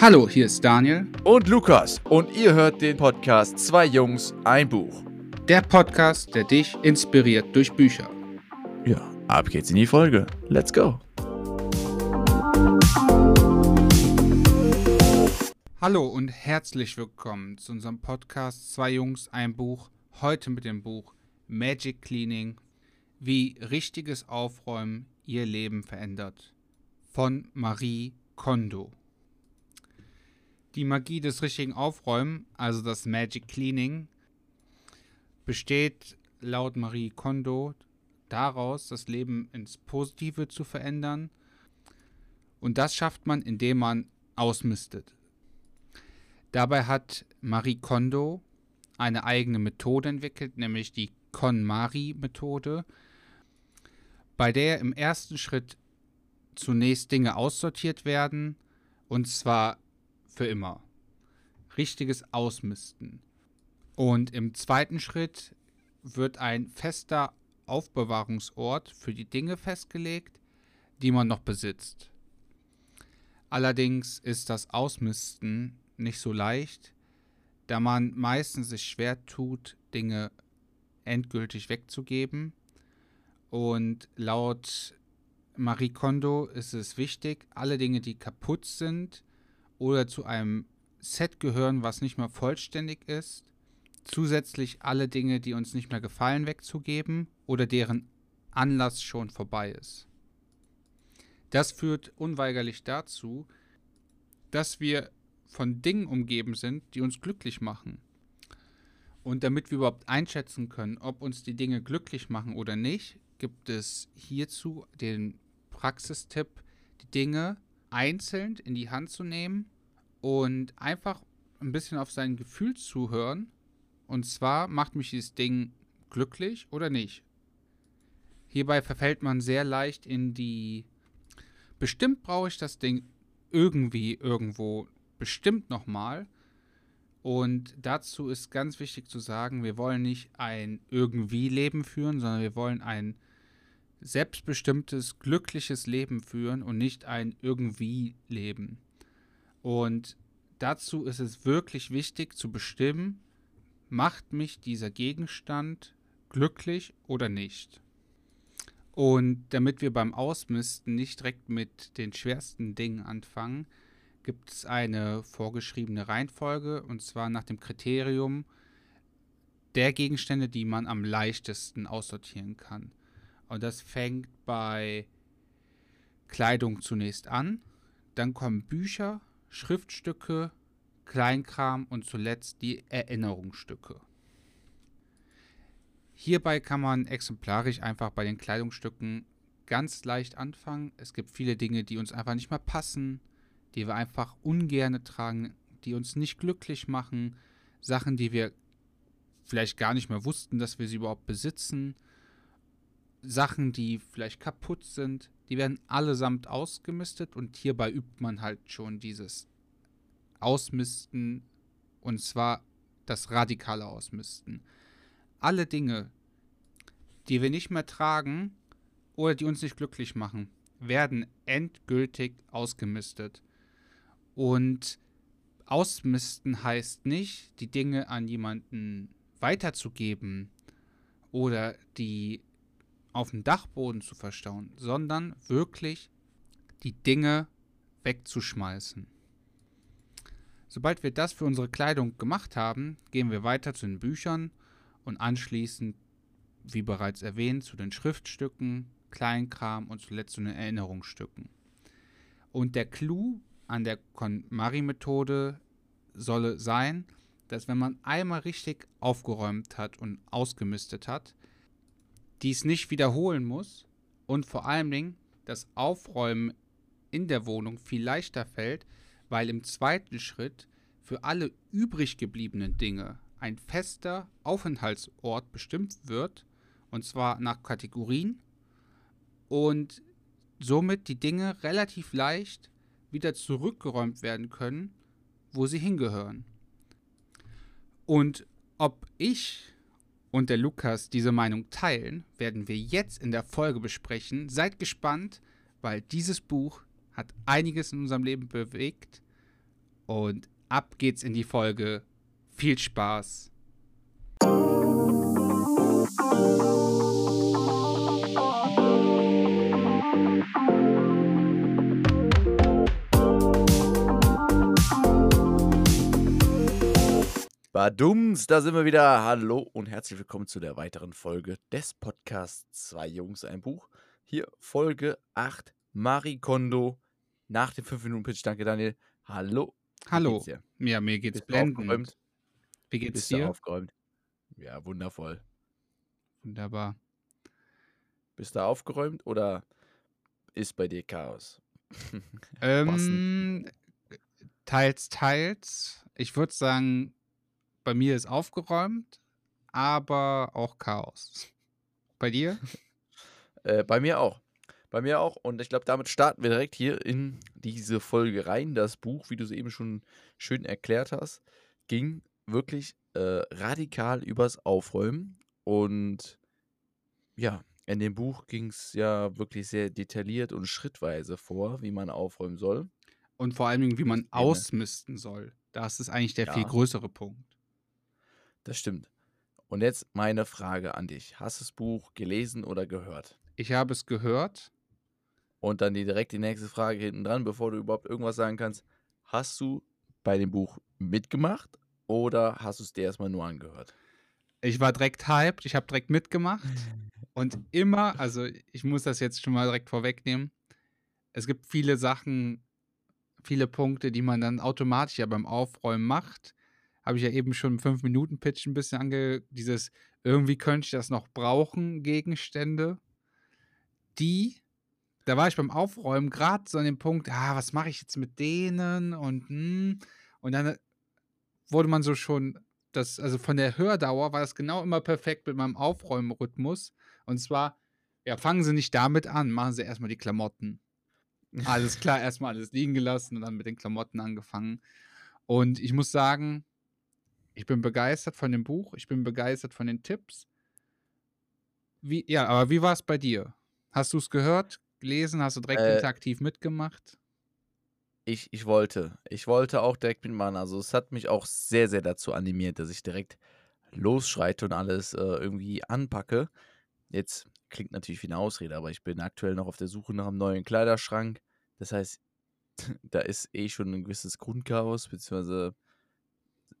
Hallo, hier ist Daniel. Und Lukas. Und ihr hört den Podcast Zwei Jungs, ein Buch. Der Podcast, der dich inspiriert durch Bücher. Ja, ab geht's in die Folge. Let's go. Hallo und herzlich willkommen zu unserem Podcast Zwei Jungs, ein Buch. Heute mit dem Buch Magic Cleaning, wie richtiges Aufräumen ihr Leben verändert. Von Marie Kondo. Die Magie des richtigen Aufräumen, also das Magic Cleaning, besteht laut Marie Kondo daraus, das Leben ins Positive zu verändern. Und das schafft man, indem man ausmistet. Dabei hat Marie Kondo eine eigene Methode entwickelt, nämlich die KonMari-Methode, bei der im ersten Schritt zunächst Dinge aussortiert werden, und zwar für immer. Richtiges Ausmisten. Und im zweiten Schritt wird ein fester Aufbewahrungsort für die Dinge festgelegt, die man noch besitzt. Allerdings ist das Ausmisten nicht so leicht, da man meistens sich schwer tut, Dinge endgültig wegzugeben. Und laut Marie Kondo ist es wichtig, alle Dinge, die kaputt sind, oder zu einem Set gehören, was nicht mehr vollständig ist, zusätzlich alle Dinge, die uns nicht mehr gefallen, wegzugeben oder deren Anlass schon vorbei ist. Das führt unweigerlich dazu, dass wir von Dingen umgeben sind, die uns glücklich machen. Und damit wir überhaupt einschätzen können, ob uns die Dinge glücklich machen oder nicht, gibt es hierzu den Praxistipp, die Dinge einzeln in die Hand zu nehmen und einfach ein bisschen auf sein Gefühl zuhören. Und zwar macht mich dieses Ding glücklich oder nicht. Hierbei verfällt man sehr leicht in die bestimmt brauche ich das Ding irgendwie irgendwo bestimmt nochmal. Und dazu ist ganz wichtig zu sagen, wir wollen nicht ein irgendwie Leben führen, sondern wir wollen ein selbstbestimmtes, glückliches Leben führen und nicht ein irgendwie Leben. Und dazu ist es wirklich wichtig zu bestimmen, macht mich dieser Gegenstand glücklich oder nicht. Und damit wir beim Ausmisten nicht direkt mit den schwersten Dingen anfangen, gibt es eine vorgeschriebene Reihenfolge und zwar nach dem Kriterium der Gegenstände, die man am leichtesten aussortieren kann. Und das fängt bei Kleidung zunächst an, dann kommen Bücher, Schriftstücke, Kleinkram und zuletzt die Erinnerungsstücke. Hierbei kann man exemplarisch einfach bei den Kleidungsstücken ganz leicht anfangen. Es gibt viele Dinge, die uns einfach nicht mehr passen, die wir einfach ungern tragen, die uns nicht glücklich machen, Sachen, die wir vielleicht gar nicht mehr wussten, dass wir sie überhaupt besitzen, Sachen, die vielleicht kaputt sind, die werden allesamt ausgemistet und hierbei übt man halt schon dieses Ausmisten und zwar das radikale Ausmisten. Alle Dinge, die wir nicht mehr tragen oder die uns nicht glücklich machen, werden endgültig ausgemistet. Und ausmisten heißt nicht, die Dinge an jemanden weiterzugeben oder die auf dem Dachboden zu verstauen, sondern wirklich die Dinge wegzuschmeißen. Sobald wir das für unsere Kleidung gemacht haben, gehen wir weiter zu den Büchern und anschließend, wie bereits erwähnt, zu den Schriftstücken, Kleinkram und zuletzt zu den Erinnerungsstücken. Und der Clou an der KonMari-Methode solle sein, dass wenn man einmal richtig aufgeräumt hat und ausgemistet hat, dies nicht wiederholen muss und vor allen Dingen das Aufräumen in der Wohnung viel leichter fällt, weil im zweiten Schritt für alle übrig gebliebenen Dinge ein fester Aufenthaltsort bestimmt wird, und zwar nach Kategorien, und somit die Dinge relativ leicht wieder zurückgeräumt werden können, wo sie hingehören. Und ob ich und der Lukas diese Meinung teilen, werden wir jetzt in der Folge besprechen. Seid gespannt, weil dieses Buch hat einiges in unserem Leben bewegt Und ab geht's in die Folge. Viel Spaß. Badums, da sind wir wieder. Hallo und herzlich willkommen zu der weiteren Folge des Podcasts Zwei Jungs, ein Buch. Hier Folge 8, Marie Kondo. Nach dem 5-Minuten-Pitch. Danke, Daniel. Hallo. Hallo. Ja, mir geht's Bist blendend. aufgeräumt? Wie geht's Bist dir? aufgeräumt? Ja, wundervoll. Wunderbar. Bist du aufgeräumt oder ist bei dir Chaos? Ähm, teils, teils. Ich würde sagen, bei mir ist aufgeräumt, aber auch Chaos. Bei dir? Äh, bei mir auch. Bei mir auch. Und ich glaube, damit starten wir direkt hier in diese Folge rein. Das Buch, wie du es eben schon schön erklärt hast, ging wirklich äh, radikal übers Aufräumen. Und ja, in dem Buch ging es ja wirklich sehr detailliert und schrittweise vor, wie man aufräumen soll. Und vor allem, wie man ausmisten soll. Das ist eigentlich der viel Ja. größere Punkt. Das stimmt. Und jetzt meine Frage an dich. Hast du das Buch gelesen oder gehört? Ich habe es gehört. Und dann die, direkt die nächste Frage hinten dran, bevor du überhaupt irgendwas sagen kannst. Hast du bei dem Buch mitgemacht oder hast du es dir erstmal nur angehört? Ich war direkt hyped, ich habe direkt mitgemacht. Und immer, also ich muss das jetzt schon mal direkt vorwegnehmen. Es gibt viele Sachen, viele Punkte, die man dann automatisch ja beim Aufräumen macht. Habe ich ja eben schon im 5-Minuten-Pitch ein bisschen ange... Dieses, irgendwie könnte ich das noch brauchen, Gegenstände. Die, da war ich beim Aufräumen gerade so an dem Punkt, ah, was mache ich jetzt mit denen und hm. Und dann wurde man so schon, das, also von der Hördauer war das genau immer perfekt mit meinem Aufräumrhythmus. Und zwar, ja, fangen Sie nicht damit an, machen Sie erstmal die Klamotten. Alles klar, erstmal alles liegen gelassen und dann mit den Klamotten angefangen. Und ich muss sagen, ich bin begeistert von dem Buch, ich bin begeistert von den Tipps. Wie, ja, aber wie war es bei dir? Hast du es gehört, gelesen, hast du direkt Äh, interaktiv mitgemacht? Ich, ich wollte. Ich wollte auch direkt mitmachen. Also es hat mich auch sehr, sehr dazu animiert, dass ich direkt losschreite und alles äh, irgendwie anpacke. Jetzt klingt natürlich wie eine Ausrede, aber ich bin aktuell noch auf der Suche nach einem neuen Kleiderschrank. Das heißt, da ist eh schon ein gewisses Grundchaos, beziehungsweise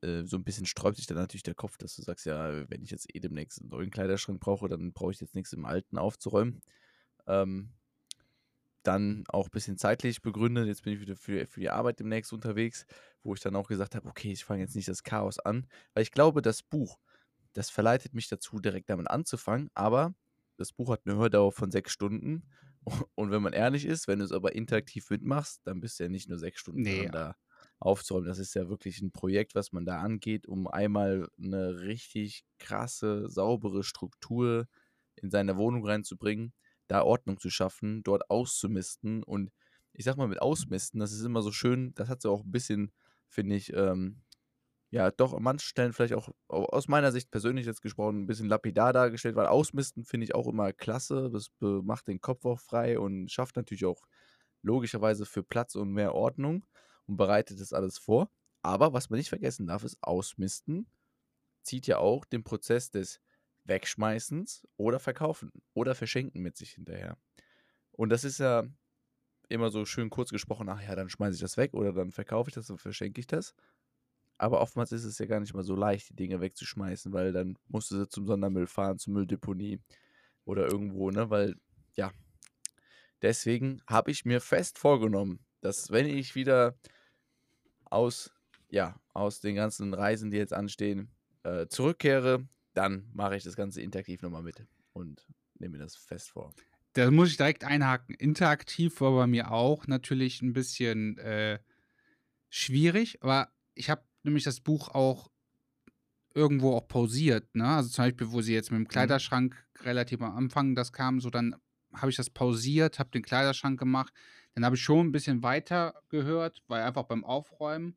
äh, so ein bisschen sträubt sich dann natürlich der Kopf, dass du sagst, ja, wenn ich jetzt eh demnächst einen neuen Kleiderschrank brauche, dann brauche ich jetzt nichts im alten aufzuräumen. Ähm, dann auch ein bisschen zeitlich begründet. Jetzt bin ich wieder für, für die Arbeit demnächst unterwegs, wo ich dann auch gesagt habe, okay, ich fange jetzt nicht das Chaos an, weil ich glaube, das Buch, das verleitet mich dazu, direkt damit anzufangen, aber das Buch hat eine Hördauer von sechs Stunden und wenn man ehrlich ist, wenn du es aber interaktiv mitmachst, dann bist du ja nicht nur sechs Stunden Nee. da aufzuräumen. Das ist ja wirklich ein Projekt, was man da angeht, um einmal eine richtig krasse, saubere Struktur in seine Wohnung reinzubringen da Ordnung zu schaffen, dort auszumisten. Und ich sag mal, mit Ausmisten, das ist immer so schön, das hat so auch ein bisschen, finde ich, ähm, ja, doch an manchen Stellen vielleicht auch au- aus meiner Sicht persönlich jetzt gesprochen, ein bisschen lapidar dargestellt, weil Ausmisten finde ich auch immer klasse. Das macht den Kopf auch frei und schafft natürlich auch logischerweise für Platz und mehr Ordnung und bereitet das alles vor. Aber was man nicht vergessen darf, ist Ausmisten zieht ja auch den Prozess des Wegschmeißens oder Verkaufen oder Verschenken mit sich hinterher. Und das ist ja immer so schön kurz gesprochen, ach ja, dann schmeiße ich das weg oder dann verkaufe ich das und verschenke ich das. Aber oftmals ist es ja gar nicht mal so leicht, die Dinge wegzuschmeißen, weil dann musst du sie zum Sondermüll fahren, zur Mülldeponie oder irgendwo, ne? Weil, ja. Deswegen habe ich mir fest vorgenommen, dass wenn ich wieder aus, ja, aus den ganzen Reisen, die jetzt anstehen, äh, zurückkehre, dann mache ich das Ganze interaktiv nochmal mit und nehme mir das fest vor. Da muss ich direkt einhaken. Interaktiv war bei mir auch natürlich ein bisschen äh, schwierig, aber ich habe nämlich das Buch auch irgendwo auch pausiert. Ne? Also zum Beispiel, wo sie jetzt mit dem Kleiderschrank relativ am Anfang das kam, so dann habe ich das pausiert, habe den Kleiderschrank gemacht. Dann habe ich schon ein bisschen weiter gehört, weil einfach beim Aufräumen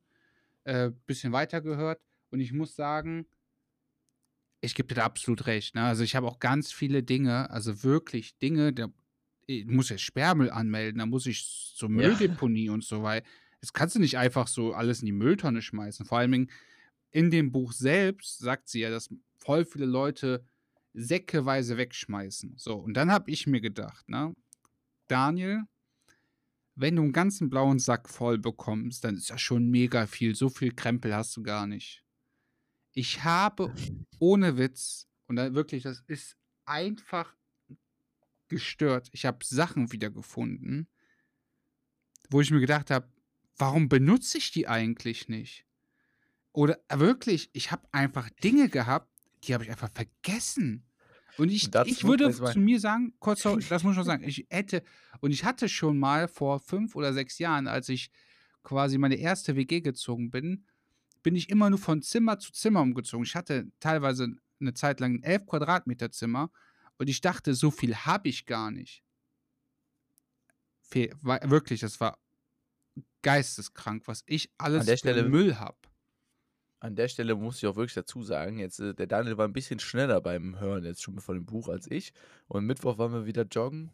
ein äh, bisschen weiter gehört. Und ich muss sagen, ich gebe dir da absolut recht. Ne? Also ich habe auch ganz viele Dinge, also wirklich Dinge, da ich muss ja Sperrmüll anmelden, da muss ich zur Ja. Mülldeponie und so weiter. Das kannst du nicht einfach so alles in die Mülltonne schmeißen. Vor allem in dem Buch selbst sagt sie ja, dass voll viele Leute säckeweise wegschmeißen. So, und dann habe ich mir gedacht, ne, Daniel, wenn du einen ganzen blauen Sack voll bekommst, dann ist das schon mega viel. So viel Krempel hast du gar nicht. Ich habe ohne Witz, und da wirklich, das ist einfach gestört. Ich habe Sachen wiedergefunden, wo ich mir gedacht habe, warum benutze ich die eigentlich nicht? Oder äh, wirklich, ich habe einfach Dinge gehabt, die habe ich einfach vergessen. Und ich, ich würde zu mir sagen, kurz, das muss ich schon sagen, ich hätte, und ich hatte schon mal vor fünf oder sechs Jahren, als ich quasi meine erste WG gezogen bin, bin ich immer nur von Zimmer zu Zimmer umgezogen. Ich hatte teilweise eine Zeit lang ein 11 Quadratmeter Zimmer und ich dachte, so viel habe ich gar nicht. War, wirklich, das war geisteskrank, was ich alles Stelle, Müll habe. An der Stelle muss ich auch wirklich dazu sagen, jetzt äh, der Daniel war ein bisschen schneller beim Hören jetzt schon von dem Buch als ich. Und Mittwoch waren wir wieder joggen.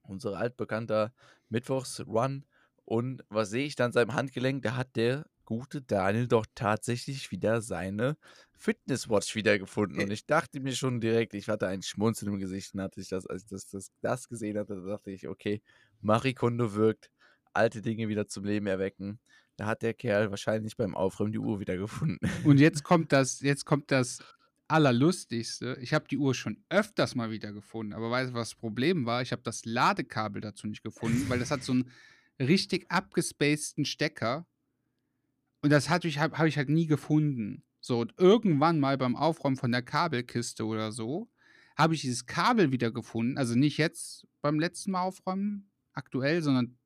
Unser altbekannter Mittwochs-Run. Und was sehe ich dann seinem Handgelenk? Da hat der gute Daniel doch tatsächlich wieder seine Fitnesswatch wiedergefunden. Und ich dachte mir schon direkt, ich hatte ein Schmunzeln im Gesicht und hatte ich das, als ich das, das, das gesehen hatte, da dachte ich, okay, Marikondo wirkt, alte Dinge wieder zum Leben erwecken. Da hat der Kerl wahrscheinlich beim Aufräumen die Uhr wiedergefunden. Und jetzt kommt das, jetzt kommt das Allerlustigste. Ich habe die Uhr schon öfters mal wiedergefunden, aber weißt du, was das Problem war? Ich habe das Ladekabel dazu nicht gefunden, weil das hat so einen richtig abgespaceden Stecker und das habe ich, hab, hab ich halt nie gefunden. So, und irgendwann mal beim Aufräumen von der Kabelkiste oder so, habe ich dieses Kabel wieder gefunden. Also nicht jetzt beim letzten Mal aufräumen, aktuell, sondern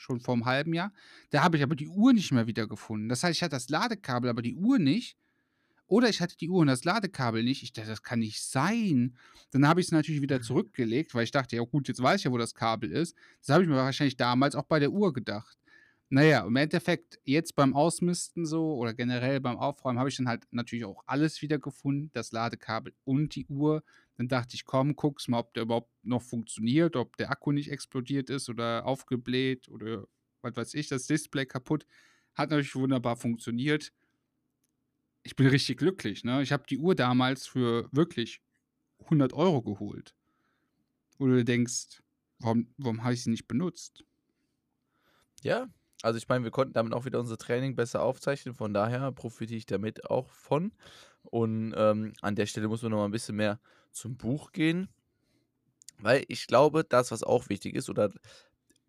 schon vor einem halben Jahr. Da habe ich aber die Uhr nicht mehr wieder gefunden. Das heißt, ich hatte das Ladekabel, aber die Uhr nicht. Oder ich hatte die Uhr und das Ladekabel nicht. Ich dachte, das kann nicht sein. Dann habe ich es natürlich wieder zurückgelegt, weil ich dachte, ja gut, jetzt weiß ich ja, wo das Kabel ist. Das habe ich mir wahrscheinlich damals auch bei der Uhr gedacht. Naja, im Endeffekt, jetzt beim Ausmisten so oder generell beim Aufräumen habe ich dann halt natürlich auch alles wieder gefunden, das Ladekabel und die Uhr. Dann dachte ich, komm, guck's mal, ob der überhaupt noch funktioniert, ob der Akku nicht explodiert ist oder aufgebläht oder was weiß ich, das Display kaputt. Hat natürlich wunderbar funktioniert. Ich bin richtig glücklich, ne? Ich habe die Uhr damals für wirklich 100 Euro geholt. Wo du denkst, warum, warum habe ich sie nicht benutzt? Ja, also ich meine, wir konnten damit auch wieder unser Training besser aufzeichnen, von daher profitiere ich damit auch von. Und ähm, an der Stelle muss man noch mal ein bisschen mehr zum Buch gehen, weil ich glaube, das, was auch wichtig ist, oder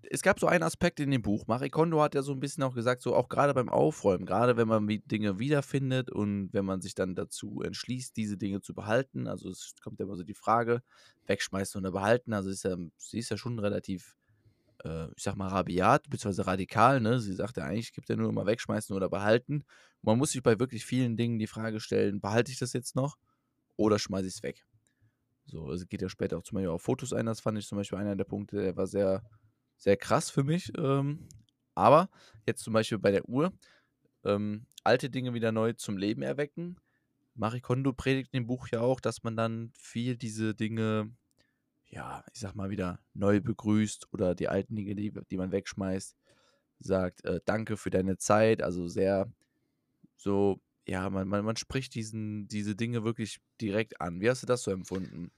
es gab so einen Aspekt in dem Buch. Marie Kondo hat ja so ein bisschen auch gesagt, so auch gerade beim Aufräumen, gerade wenn man Dinge wiederfindet und wenn man sich dann dazu entschließt, diese Dinge zu behalten. Also es kommt ja immer so die Frage, wegschmeißen oder behalten. Also ist ja, sie ist ja schon relativ äh, ich sag mal, rabiat bzw. radikal. Ne? Sie sagt ja eigentlich, gibt ja nur immer wegschmeißen oder behalten. Man muss sich bei wirklich vielen Dingen die Frage stellen, behalte ich das jetzt noch oder schmeiße ich es weg? So, es geht ja später auch zum Beispiel auf Fotos ein. Das fand ich zum Beispiel einer der Punkte, der war sehr, sehr krass für mich. Ähm, aber jetzt zum Beispiel bei der Uhr, ähm, alte Dinge wieder neu zum Leben erwecken. Marie Kondo predigt in dem Buch ja auch, dass man dann viel diese Dinge ja, ich sag mal wieder, neu begrüßt oder die alten Dinge, die, die man wegschmeißt, sagt, äh, danke für deine Zeit. Also sehr so, ja, man, man, man spricht diesen, diese Dinge wirklich direkt an. Wie hast du das so empfunden?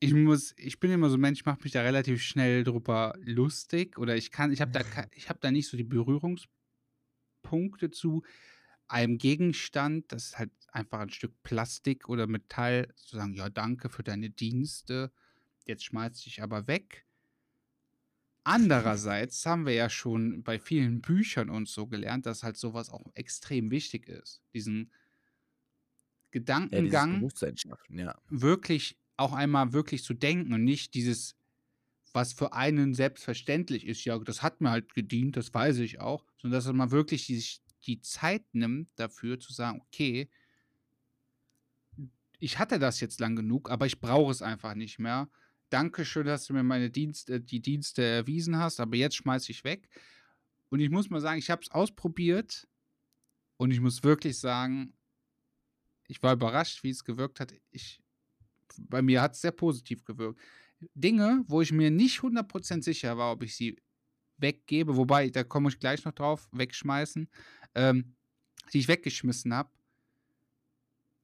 Ich muss, ich bin immer so ein Mensch, ich mache mich da relativ schnell drüber lustig oder ich kann, ich habe da, ich habe da nicht so die Berührungspunkte zu einem Gegenstand, das ist halt einfach ein Stück Plastik oder Metall, zu sagen, ja, danke für deine Dienste jetzt schmeiß ich aber weg. Andererseits haben wir ja schon bei vielen Büchern uns so gelernt, dass halt sowas auch extrem wichtig ist. Diesen Gedankengang ja, ja. wirklich auch einmal wirklich zu denken und nicht dieses, was für einen selbstverständlich ist, ja, das hat mir halt gedient, das weiß ich auch, sondern dass man wirklich die, die Zeit nimmt dafür zu sagen, okay, ich hatte das jetzt lang genug, aber ich brauche es einfach nicht mehr. Dankeschön, dass du mir meine Dienste, die Dienste erwiesen hast, aber jetzt schmeiße ich weg. Und ich muss mal sagen, ich habe es ausprobiert und ich muss wirklich sagen, ich war überrascht, wie es gewirkt hat. Ich, bei mir hat es sehr positiv gewirkt. Dinge, wo ich mir nicht 100% sicher war, ob ich sie weggebe, wobei, da komme ich gleich noch drauf, wegschmeißen, ähm, die ich weggeschmissen habe,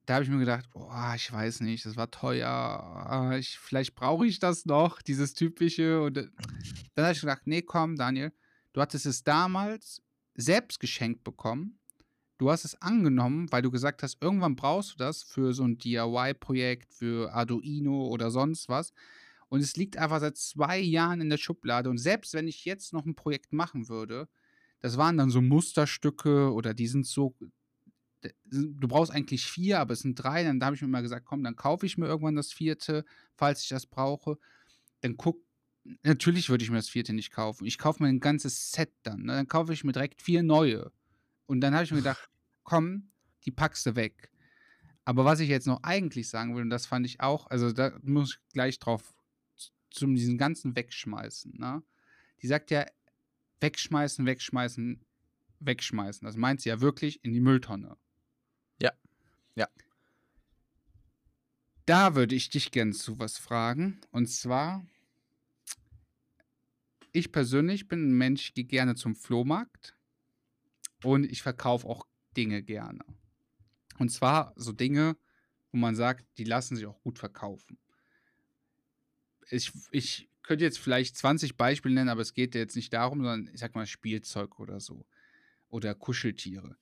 da habe ich mir gedacht, boah, ich weiß nicht, das war teuer, ah, ich, vielleicht brauche ich das noch, dieses typische. Und äh, dann habe ich gedacht, nee, komm, Daniel, du hattest es damals selbst geschenkt bekommen. Du hast es angenommen, weil du gesagt hast, irgendwann brauchst du das für so ein DIY-Projekt, für Arduino oder sonst was. Und es liegt einfach seit zwei Jahren in der Schublade. Und selbst wenn ich jetzt noch ein Projekt machen würde, das waren dann so Musterstücke oder die sind so du brauchst eigentlich vier, aber es sind drei. Dann habe ich mir mal gesagt, komm, dann kaufe ich mir irgendwann das vierte, falls ich das brauche. Dann guck, natürlich würde ich mir das vierte nicht kaufen. Ich kaufe mir ein ganzes Set dann. Ne? Dann kaufe ich mir direkt vier neue. Und dann habe ich mir gedacht, komm, die packst du weg. Aber was ich jetzt noch eigentlich sagen will, und das fand ich auch, also da muss ich gleich drauf zu diesen ganzen Wegschmeißen. Ne? Die sagt ja, wegschmeißen, wegschmeißen, wegschmeißen. Das meint sie ja wirklich in die Mülltonne. Ja. Da würde ich dich gern zu was fragen. Und zwar, ich persönlich bin ein Mensch, gehe gerne zum Flohmarkt und ich verkaufe auch Dinge gerne. Und zwar so Dinge, wo man sagt, die lassen sich auch gut verkaufen. Ich, ich könnte jetzt vielleicht 20 Beispiele nennen, aber es geht jetzt nicht darum, sondern ich sag mal Spielzeug oder so. Oder Kuscheltiere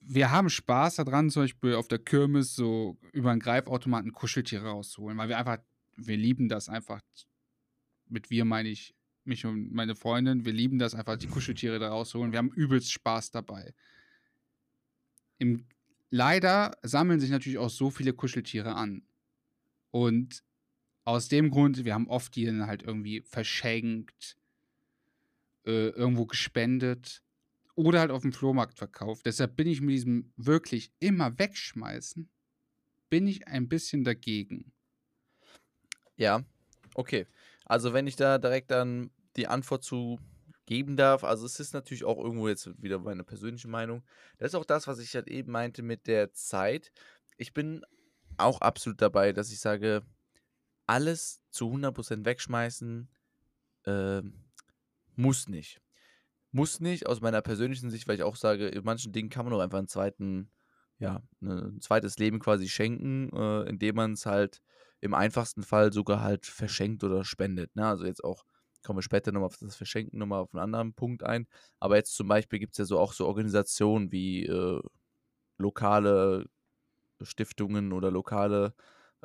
wir haben Spaß daran, zum Beispiel auf der Kirmes so über einen Greifautomaten Kuscheltiere rauszuholen, weil wir einfach, wir lieben das einfach. Mit wir meine ich mich und meine Freundin, wir lieben das einfach, die Kuscheltiere da rauszuholen. Wir haben übelst Spaß dabei. Im, leider sammeln sich natürlich auch so viele Kuscheltiere an. Und aus dem Grund, wir haben oft die dann halt irgendwie verschenkt, äh, irgendwo gespendet oder halt auf dem Flohmarkt verkauft. Deshalb bin ich mit diesem wirklich immer wegschmeißen, bin ich ein bisschen dagegen. Ja, okay. Also wenn ich da direkt dann die Antwort zu geben darf, also es ist natürlich auch irgendwo jetzt wieder meine persönliche Meinung. Das ist auch das, was ich halt eben meinte mit der Zeit. Ich bin auch absolut dabei, dass ich sage, alles zu 100% wegschmeißen äh, muss nicht. Muss nicht, aus meiner persönlichen Sicht, weil ich auch sage, in manchen Dingen kann man auch einfach einen zweiten, ja, ne, ein zweites Leben quasi schenken, äh, indem man es halt im einfachsten Fall sogar halt verschenkt oder spendet. Ne? Also jetzt auch, kommen wir später nochmal auf das Verschenken nochmal auf einen anderen Punkt ein. Aber jetzt zum Beispiel gibt es ja so auch so Organisationen wie äh, lokale Stiftungen oder lokale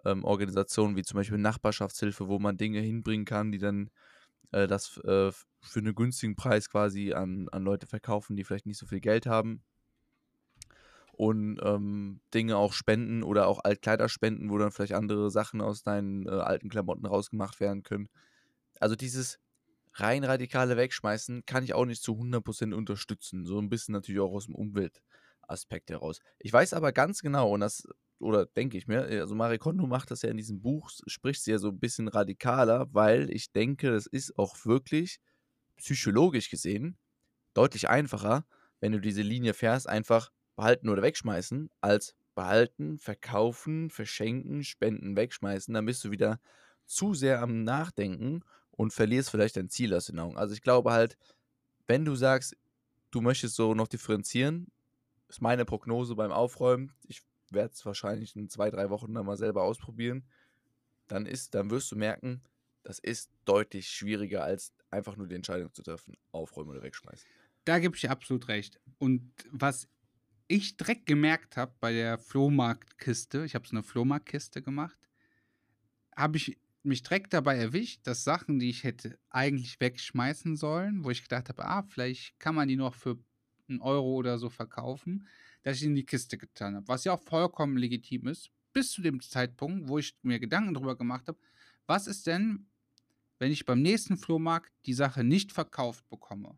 ähm, Organisationen wie zum Beispiel Nachbarschaftshilfe, wo man Dinge hinbringen kann, die dann äh, das äh, für einen günstigen Preis quasi an, an Leute verkaufen, die vielleicht nicht so viel Geld haben. Und ähm, Dinge auch spenden oder auch Altkleider spenden, wo dann vielleicht andere Sachen aus deinen äh, alten Klamotten rausgemacht werden können. Also dieses rein radikale Wegschmeißen kann ich auch nicht zu 100% unterstützen. So ein bisschen natürlich auch aus dem Umweltaspekt heraus. Ich weiß aber ganz genau, und das oder denke ich mir, also Marie Kondo macht das ja in diesem Buch, spricht sie ja so ein bisschen radikaler, weil ich denke, das ist auch wirklich psychologisch gesehen deutlich einfacher, wenn du diese Linie fährst, einfach behalten oder wegschmeißen, als behalten, verkaufen, verschenken, spenden, wegschmeißen. Dann bist du wieder zu sehr am Nachdenken und verlierst vielleicht dein Ziel aus den Augen. Also ich glaube halt, wenn du sagst, du möchtest so noch differenzieren, ist meine Prognose beim Aufräumen. Ich werde es wahrscheinlich in zwei, drei Wochen dann mal selber ausprobieren. Dann ist, dann wirst du merken, das ist deutlich schwieriger, als einfach nur die Entscheidung zu treffen, aufräumen oder wegschmeißen. Da gebe ich dir absolut recht. Und was ich direkt gemerkt habe bei der Flohmarktkiste, ich habe so eine Flohmarktkiste gemacht, habe ich mich direkt dabei erwischt, dass Sachen, die ich hätte eigentlich wegschmeißen sollen, wo ich gedacht habe, ah, vielleicht kann man die noch für einen Euro oder so verkaufen, dass ich in die Kiste getan habe. Was ja auch vollkommen legitim ist, bis zu dem Zeitpunkt, wo ich mir Gedanken darüber gemacht habe, was ist denn, wenn ich beim nächsten Flohmarkt die Sache nicht verkauft bekomme?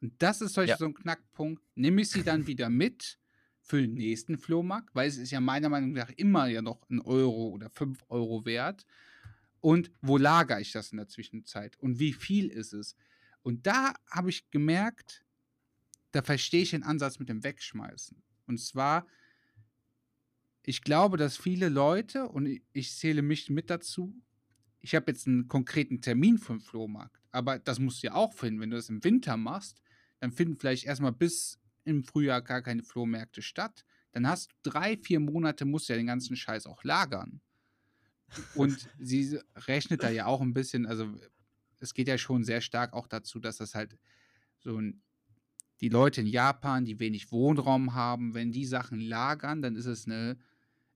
Und das ist ja. so ein Knackpunkt. Nehme ich sie dann wieder mit für den nächsten Flohmarkt, weil es ist ja meiner Meinung nach immer ja noch ein Euro oder fünf Euro wert. Und wo lagere ich das in der Zwischenzeit? Und wie viel ist es? Und da habe ich gemerkt, da verstehe ich den Ansatz mit dem Wegschmeißen. Und zwar, ich glaube, dass viele Leute, und ich zähle mich mit dazu, ich habe jetzt einen konkreten Termin für den Flohmarkt, aber das musst du ja auch finden. Wenn du das im Winter machst, dann finden vielleicht erstmal bis im Frühjahr gar keine Flohmärkte statt. Dann hast du drei, vier Monate, musst du ja den ganzen Scheiß auch lagern. Und sie rechnet da ja auch ein bisschen, also es geht ja schon sehr stark auch dazu, dass das halt so ein, die Leute in Japan, die wenig Wohnraum haben, wenn die Sachen lagern, dann ist es eine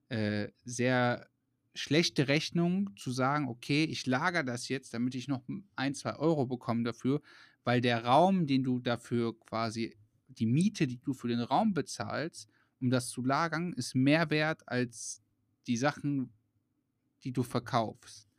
äh, sehr schlechte Rechnung zu sagen, okay, ich lagere das jetzt, damit ich noch ein, zwei Euro bekomme dafür, weil der Raum, den du dafür quasi, die Miete, die du für den Raum bezahlst, um das zu lagern, ist mehr wert als die Sachen, die du verkaufst.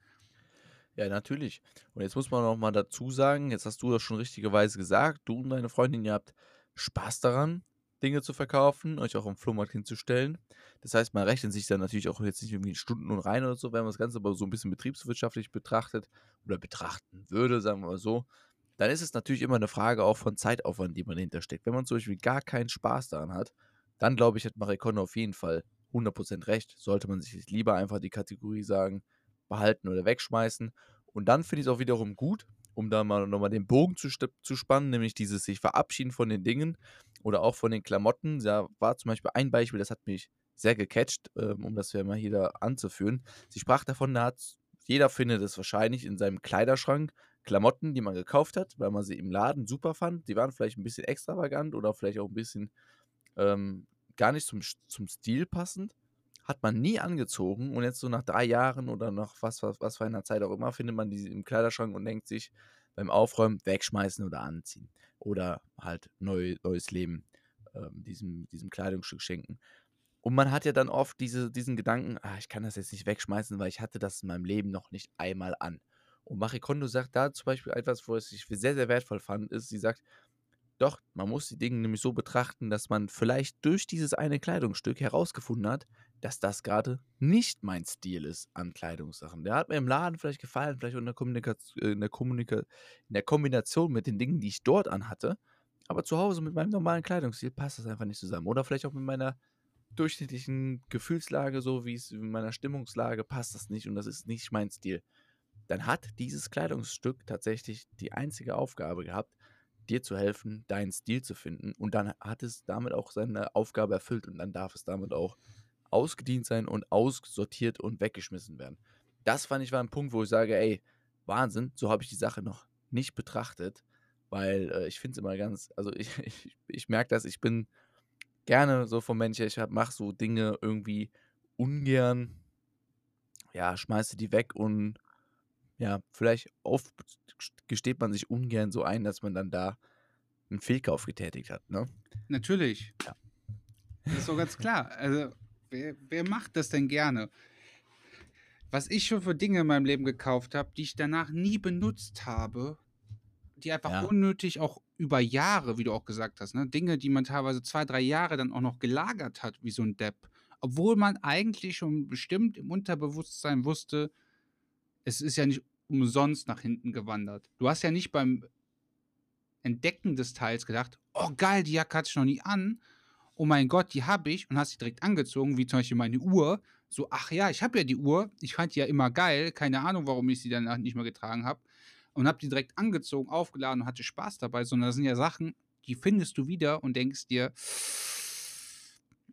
Ja, natürlich. Und jetzt muss man noch mal dazu sagen, jetzt hast du das schon richtigerweise gesagt, du und deine Freundin, ihr habt Spaß daran, Dinge zu verkaufen, euch auch am Flohmarkt hinzustellen. Das heißt, man rechnet sich dann natürlich auch jetzt nicht irgendwie in Stunden und rein oder so, wenn man das Ganze aber so ein bisschen betriebswirtschaftlich betrachtet oder betrachten würde, sagen wir mal so, dann ist es natürlich immer eine Frage auch von Zeitaufwand, die man hintersteckt. Wenn man zum Beispiel gar keinen Spaß daran hat, dann glaube ich, hat Marikon auf jeden Fall 100% recht. Sollte man sich lieber einfach die Kategorie sagen, behalten oder wegschmeißen. Und dann finde ich es auch wiederum gut, um da mal nochmal den Bogen zu, zu spannen, nämlich dieses sich verabschieden von den Dingen oder auch von den Klamotten. Da war zum Beispiel ein Beispiel, das hat mich sehr gecatcht, ähm, um das ja mal hier anzuführen. Sie sprach davon, da hat jeder findet es wahrscheinlich in seinem Kleiderschrank Klamotten, die man gekauft hat, weil man sie im Laden super fand. Die waren vielleicht ein bisschen extravagant oder vielleicht auch ein bisschen ähm, gar nicht zum, zum Stil passend. Hat man nie angezogen und jetzt so nach drei Jahren oder nach was, was, was für einer Zeit auch immer, findet man die im Kleiderschrank und denkt sich beim Aufräumen wegschmeißen oder anziehen. Oder halt neu, neues Leben ähm, diesem, diesem Kleidungsstück schenken. Und man hat ja dann oft diese, diesen Gedanken, ah, ich kann das jetzt nicht wegschmeißen, weil ich hatte das in meinem Leben noch nicht einmal an. Und Marie Kondo sagt da zum Beispiel etwas, wo es ich sehr, sehr wertvoll fand, ist, sie sagt, doch, man muss die Dinge nämlich so betrachten, dass man vielleicht durch dieses eine Kleidungsstück herausgefunden hat, dass das gerade nicht mein Stil ist an Kleidungssachen. Der hat mir im Laden vielleicht gefallen, vielleicht in der, Kommunika in, der in der Kombination mit den Dingen, die ich dort anhatte. Aber zu Hause mit meinem normalen Kleidungsstil passt das einfach nicht zusammen. Oder vielleicht auch mit meiner durchschnittlichen Gefühlslage, so wie es in meiner Stimmungslage passt das nicht und das ist nicht mein Stil. Dann hat dieses Kleidungsstück tatsächlich die einzige Aufgabe gehabt, dir zu helfen, deinen Stil zu finden. Und dann hat es damit auch seine Aufgabe erfüllt und dann darf es damit auch ausgedient sein und aussortiert und weggeschmissen werden. Das fand ich war ein Punkt, wo ich sage, ey, Wahnsinn, so habe ich die Sache noch nicht betrachtet, weil äh, ich finde es immer ganz, also ich, ich, ich merke das, ich bin gerne so vom Mensch, ich mache so Dinge irgendwie ungern, ja, schmeiße die weg und ja, vielleicht oft gesteht man sich ungern so ein, dass man dann da einen Fehlkauf getätigt hat, ne? Natürlich. Ja. Das ist so ganz klar. Also, wer, wer macht das denn gerne? Was ich schon für Dinge in meinem Leben gekauft habe, die ich danach nie benutzt habe, die einfach ja. unnötig auch über Jahre, wie du auch gesagt hast, ne? Dinge, die man teilweise zwei, drei Jahre dann auch noch gelagert hat, wie so ein Depp. Obwohl man eigentlich schon bestimmt im Unterbewusstsein wusste, es ist ja nicht umsonst nach hinten gewandert. Du hast ja nicht beim Entdecken des Teils gedacht, oh geil, die Jacke hatte ich noch nie an. Oh mein Gott, die habe ich und hast sie direkt angezogen, wie zum Beispiel meine Uhr. So, ach ja, ich habe ja die Uhr. Ich fand die ja immer geil. Keine Ahnung, warum ich sie danach nicht mehr getragen habe und habe die direkt angezogen, aufgeladen und hatte Spaß dabei, sondern das sind ja Sachen, die findest du wieder und denkst dir,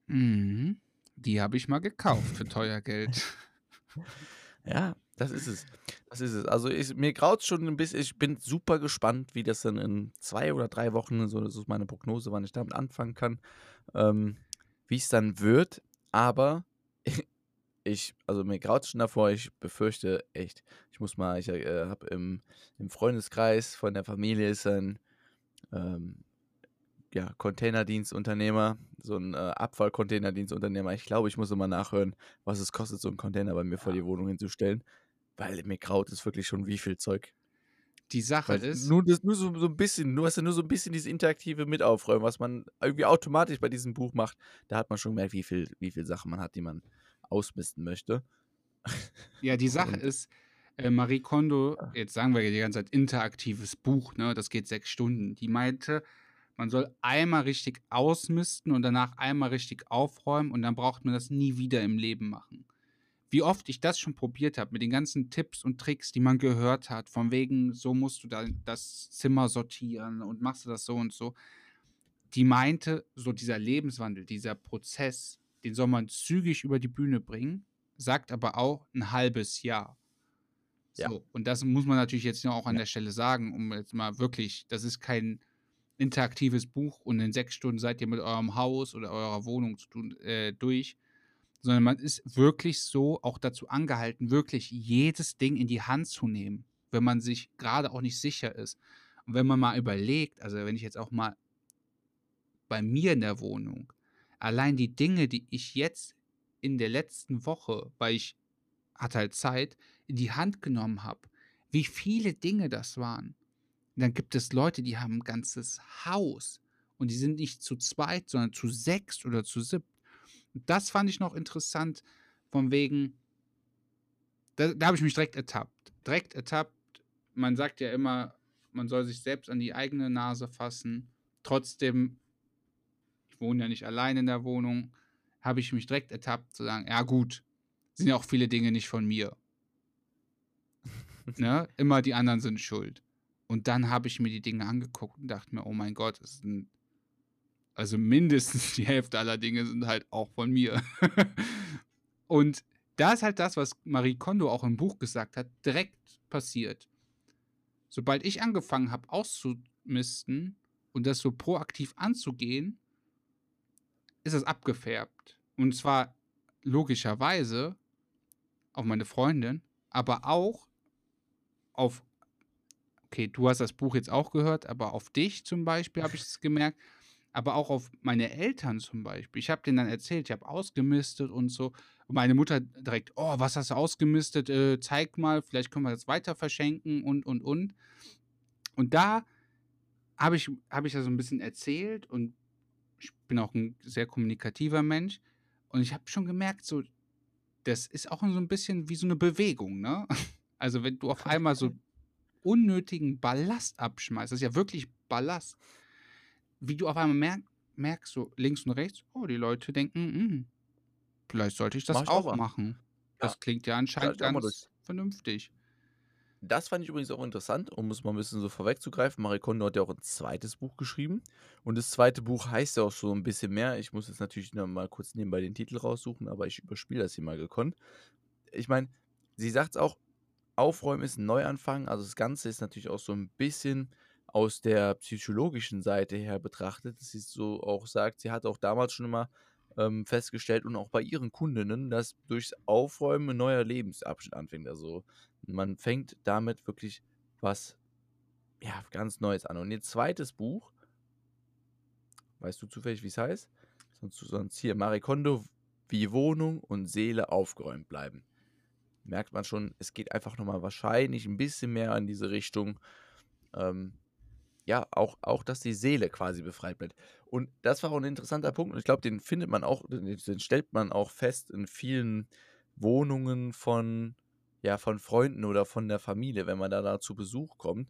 mm, die habe ich mal gekauft für teuer Geld. Ja, das ist es. Das ist es. Also ich, mir graut schon ein bisschen. Ich bin super gespannt, wie das dann in zwei oder drei Wochen, so das ist meine Prognose, wann ich damit anfangen kann, ähm, wie es dann wird. Aber ich, also mir graut schon davor, ich befürchte echt, ich muss mal, ich äh, habe im, im Freundeskreis von der Familie ist ein ähm, ja, Containerdienstunternehmer, so ein äh, Abfallcontainerdienstunternehmer. Ich glaube, ich muss mal nachhören, was es kostet, so einen Container bei mir vor die Wohnung hinzustellen, weil mir graut es wirklich schon wie viel Zeug. Die Sache weil ist. Nur, das, nur so, so ein bisschen, nur hast du nur so ein bisschen dieses interaktive Mitaufräumen, was man irgendwie automatisch bei diesem Buch macht. Da hat man schon gemerkt, wie viel, wie viel Sachen man hat, die man ausmisten möchte. Ja, die Sache ist, äh, Marie Kondo, jetzt sagen wir ja die ganze Zeit interaktives Buch, ne? Das geht sechs Stunden. Die meinte, man soll einmal richtig ausmisten und danach einmal richtig aufräumen und dann braucht man das nie wieder im Leben machen. Wie oft ich das schon probiert habe, mit den ganzen Tipps und Tricks, die man gehört hat, von wegen, so musst du da das Zimmer sortieren und machst du das so und so. Die meinte, so dieser Lebenswandel, dieser Prozess, den soll man zügig über die Bühne bringen, sagt aber auch ein halbes Jahr. So, ja. und das muss man natürlich jetzt auch an ja. der Stelle sagen, um jetzt mal wirklich, das ist kein interaktives Buch und in sechs Stunden seid ihr mit eurem Haus oder eurer Wohnung zu tun, äh, durch, sondern man ist wirklich so auch dazu angehalten, wirklich jedes Ding in die Hand zu nehmen, wenn man sich gerade auch nicht sicher ist. Und wenn man mal überlegt, also wenn ich jetzt auch mal bei mir in der Wohnung, allein die Dinge, die ich jetzt in der letzten Woche, weil ich hatte halt Zeit, in die Hand genommen habe, wie viele Dinge das waren. Dann gibt es Leute, die haben ein ganzes Haus und die sind nicht zu zweit, sondern zu sechs oder zu siebt. Das fand ich noch interessant, von wegen, da, da habe ich mich direkt ertappt. Direkt ertappt. Man sagt ja immer, man soll sich selbst an die eigene Nase fassen. Trotzdem, ich wohne ja nicht allein in der Wohnung, habe ich mich direkt ertappt zu sagen, ja gut, sind ja auch viele Dinge nicht von mir. ne? Immer die anderen sind schuld. Und dann habe ich mir die Dinge angeguckt und dachte mir, oh mein Gott, ist ein also mindestens die Hälfte aller Dinge sind halt auch von mir. und da ist halt das, was Marie Kondo auch im Buch gesagt hat, direkt passiert. Sobald ich angefangen habe auszumisten und das so proaktiv anzugehen, ist es abgefärbt. Und zwar logischerweise auf meine Freundin, aber auch auf, okay, du hast das Buch jetzt auch gehört, aber auf dich zum Beispiel habe ich es gemerkt aber auch auf meine Eltern zum Beispiel. Ich habe denen dann erzählt, ich habe ausgemistet und so. Und meine Mutter direkt, oh, was hast du ausgemistet? Äh, zeig mal, vielleicht können wir das weiter verschenken und, und, und. Und da habe ich, hab ich ja so ein bisschen erzählt und ich bin auch ein sehr kommunikativer Mensch. Und ich habe schon gemerkt, so, das ist auch so ein bisschen wie so eine Bewegung, ne? Also, wenn du auf einmal so unnötigen Ballast abschmeißt, das ist ja wirklich Ballast wie du auf einmal merk, merkst, so links und rechts, oh, die Leute denken, hm, vielleicht sollte ich das Mach ich auch, auch machen. Das ja. klingt ja anscheinend ganz vernünftig. Das fand ich übrigens auch interessant, um es mal ein bisschen so vorwegzugreifen. Marie Kondo hat ja auch ein zweites Buch geschrieben. Und das zweite Buch heißt ja auch so ein bisschen mehr. Ich muss jetzt natürlich noch mal kurz nebenbei den Titel raussuchen, aber ich überspiele das hier mal gekonnt. Ich meine, sie sagt es auch, Aufräumen ist ein Neuanfang. Also das Ganze ist natürlich auch so ein bisschen aus der psychologischen Seite her betrachtet, dass sie so auch sagt, sie hat auch damals schon immer ähm, festgestellt und auch bei ihren Kundinnen, dass durchs Aufräumen ein neuer Lebensabschnitt anfängt. Also man fängt damit wirklich was ja, ganz Neues an. Und ihr zweites Buch, weißt du zufällig, wie es heißt? Sonst, sonst hier, Marie Kondo, wie Wohnung und Seele aufgeräumt bleiben. Merkt man schon, es geht einfach nochmal wahrscheinlich ein bisschen mehr in diese Richtung. Ähm, ja, auch, auch, dass die Seele quasi befreit bleibt. Und das war auch ein interessanter Punkt. Und ich glaube, den findet man auch, den stellt man auch fest in vielen Wohnungen von, ja, von Freunden oder von der Familie, wenn man da, da zu Besuch kommt,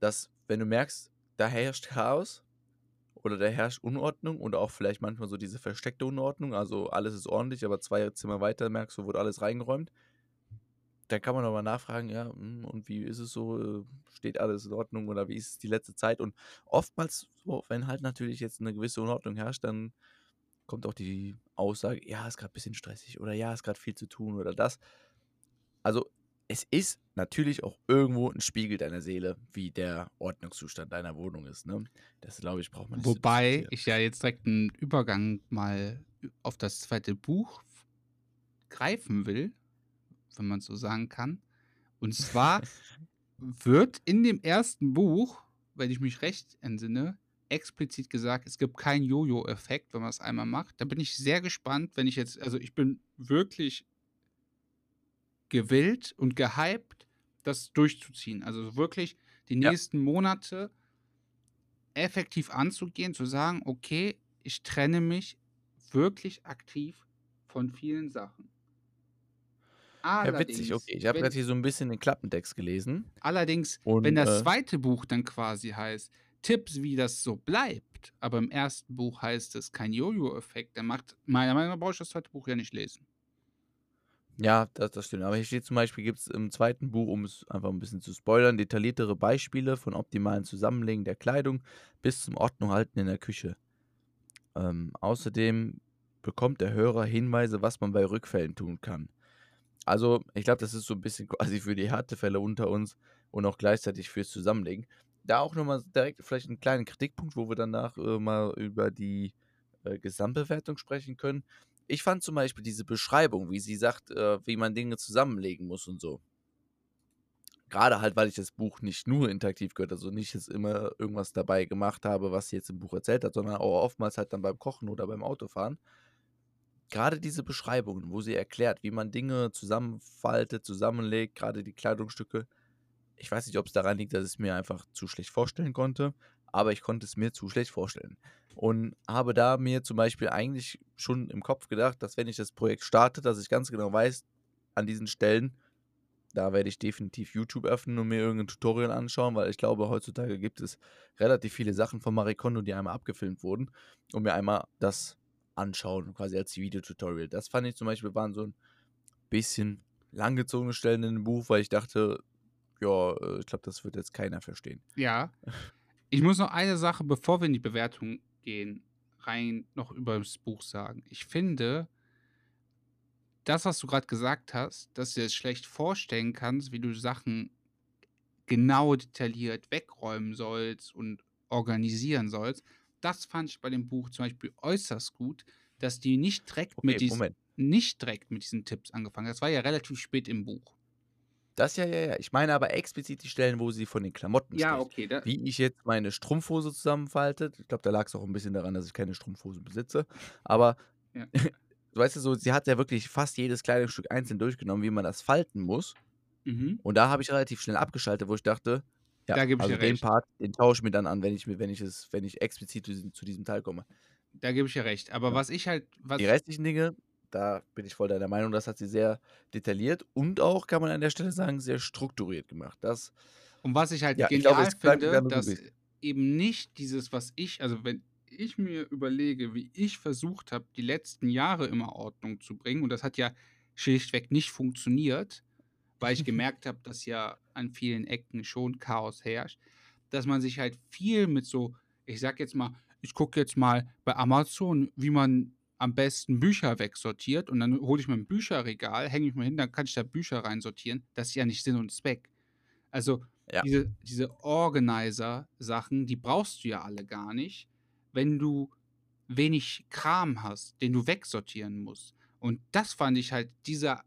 dass, wenn du merkst, da herrscht Chaos oder da herrscht Unordnung oder auch vielleicht manchmal so diese versteckte Unordnung, also alles ist ordentlich, aber zwei Zimmer weiter merkst du, wurde alles reingeräumt dann kann man nochmal nachfragen, ja, hm, und wie ist es so, äh, steht alles in Ordnung oder wie ist es die letzte Zeit? Und oftmals, so, wenn halt natürlich jetzt eine gewisse Unordnung herrscht, dann kommt auch die Aussage, ja, ist gerade ein bisschen stressig oder ja, ist gerade viel zu tun oder das. Also es ist natürlich auch irgendwo ein Spiegel deiner Seele, wie der Ordnungszustand deiner Wohnung ist. Ne? Das, glaube ich, braucht man nicht Wobei ich ja jetzt direkt einen Übergang mal auf das zweite Buch greifen will, wenn man so sagen kann. Und zwar wird in dem ersten Buch, wenn ich mich recht entsinne, explizit gesagt, es gibt keinen Jojo-Effekt, wenn man es einmal macht. Da bin ich sehr gespannt, wenn ich jetzt, also ich bin wirklich gewillt und gehypt, das durchzuziehen. Also wirklich die nächsten ja. Monate effektiv anzugehen, zu sagen, okay, ich trenne mich wirklich aktiv von vielen Sachen. Ja, witzig, okay. Ich habe gerade hier so ein bisschen den Klappentext gelesen. Allerdings, und, wenn das äh, zweite Buch dann quasi heißt, Tipps, wie das so bleibt, aber im ersten Buch heißt es kein Jojo-Effekt, dann macht, meiner Meinung nach brauche ich das zweite Buch ja nicht lesen. Ja, das, das stimmt. Aber hier steht zum Beispiel, gibt es im zweiten Buch, um es einfach ein bisschen zu spoilern, detailliertere Beispiele von optimalen Zusammenlegen der Kleidung bis zum Ordnung halten in der Küche. Ähm, außerdem bekommt der Hörer Hinweise, was man bei Rückfällen tun kann. Also, ich glaube, das ist so ein bisschen quasi für die Härtefälle unter uns und auch gleichzeitig fürs Zusammenlegen. Da auch nochmal direkt vielleicht einen kleinen Kritikpunkt, wo wir danach äh, mal über die äh, Gesamtbewertung sprechen können. Ich fand zum Beispiel diese Beschreibung, wie sie sagt, äh, wie man Dinge zusammenlegen muss und so. Gerade halt, weil ich das Buch nicht nur interaktiv gehört, also nicht jetzt immer irgendwas dabei gemacht habe, was sie jetzt im Buch erzählt hat, sondern auch oftmals halt dann beim Kochen oder beim Autofahren. Gerade diese Beschreibungen, wo sie erklärt, wie man Dinge zusammenfaltet, zusammenlegt, gerade die Kleidungsstücke. Ich weiß nicht, ob es daran liegt, dass ich es mir einfach zu schlecht vorstellen konnte, aber ich konnte es mir zu schlecht vorstellen. Und habe da mir zum Beispiel eigentlich schon im Kopf gedacht, dass wenn ich das Projekt starte, dass ich ganz genau weiß, an diesen Stellen, da werde ich definitiv YouTube öffnen und mir irgendein Tutorial anschauen, weil ich glaube, heutzutage gibt es relativ viele Sachen von Marie Kondo, die einmal abgefilmt wurden und mir einmal das anschauen, quasi als Videotutorial. Das fand ich zum Beispiel waren so ein bisschen langgezogene Stellen in dem Buch, weil ich dachte, ja, äh, ich glaube, das wird jetzt keiner verstehen. Ja. Ich muss noch eine Sache, bevor wir in die Bewertung gehen, rein noch über das Buch sagen. Ich finde, das, was du gerade gesagt hast, dass du dir das schlecht vorstellen kannst, wie du Sachen genau detailliert wegräumen sollst und organisieren sollst, das fand ich bei dem Buch zum Beispiel äußerst gut, dass die nicht direkt, Okay, mit, diesen, Moment. nicht direkt mit diesen Tipps angefangen haben. Das war ja relativ spät im Buch. Das ja, ja, ja. Ich meine aber explizit die Stellen, wo sie von den Klamotten Ja, spricht. okay. Da, Wie ich jetzt meine Strumpfhose zusammenfalte. Ich glaube, da lag es auch ein bisschen daran, dass ich keine Strumpfhose besitze. Aber Ja. du weißt du so, sie hat ja wirklich fast jedes Kleidungsstück einzeln durchgenommen, wie man das falten muss. mhm. Und da habe ich relativ schnell abgeschaltet, wo ich dachte, ja, Da gebe ich also dir den recht. Part, den tausche ich mir dann an, wenn ich wenn ich es, wenn ich explizit zu diesem, zu diesem Teil komme. Da gebe ich dir recht. Aber Ja. was ich halt, was, Die restlichen Dinge, da bin ich voll deiner Meinung, das hat sie sehr detailliert und auch, kann man an der Stelle sagen, sehr strukturiert gemacht. Das, und was ich halt ja, ich genial glaube, es bleibt finde, dass eben nicht dieses, was ich, also wenn ich mir überlege, wie ich versucht habe, die letzten Jahre immer Ordnung zu bringen, und das hat ja schlichtweg nicht funktioniert, weil ich gemerkt habe, dass ja an vielen Ecken schon Chaos herrscht, dass man sich halt viel mit so, ich sag jetzt mal, ich gucke jetzt mal bei Amazon, wie man am besten Bücher wegsortiert und dann hole ich mir ein Bücherregal, hänge ich mir hin, dann kann ich da Bücher reinsortieren. Das ist ja nicht Sinn und Zweck. Also Ja. diese, diese Organizer-Sachen, die brauchst du ja alle gar nicht, wenn du wenig Kram hast, den du wegsortieren musst. Und das fand ich halt dieser,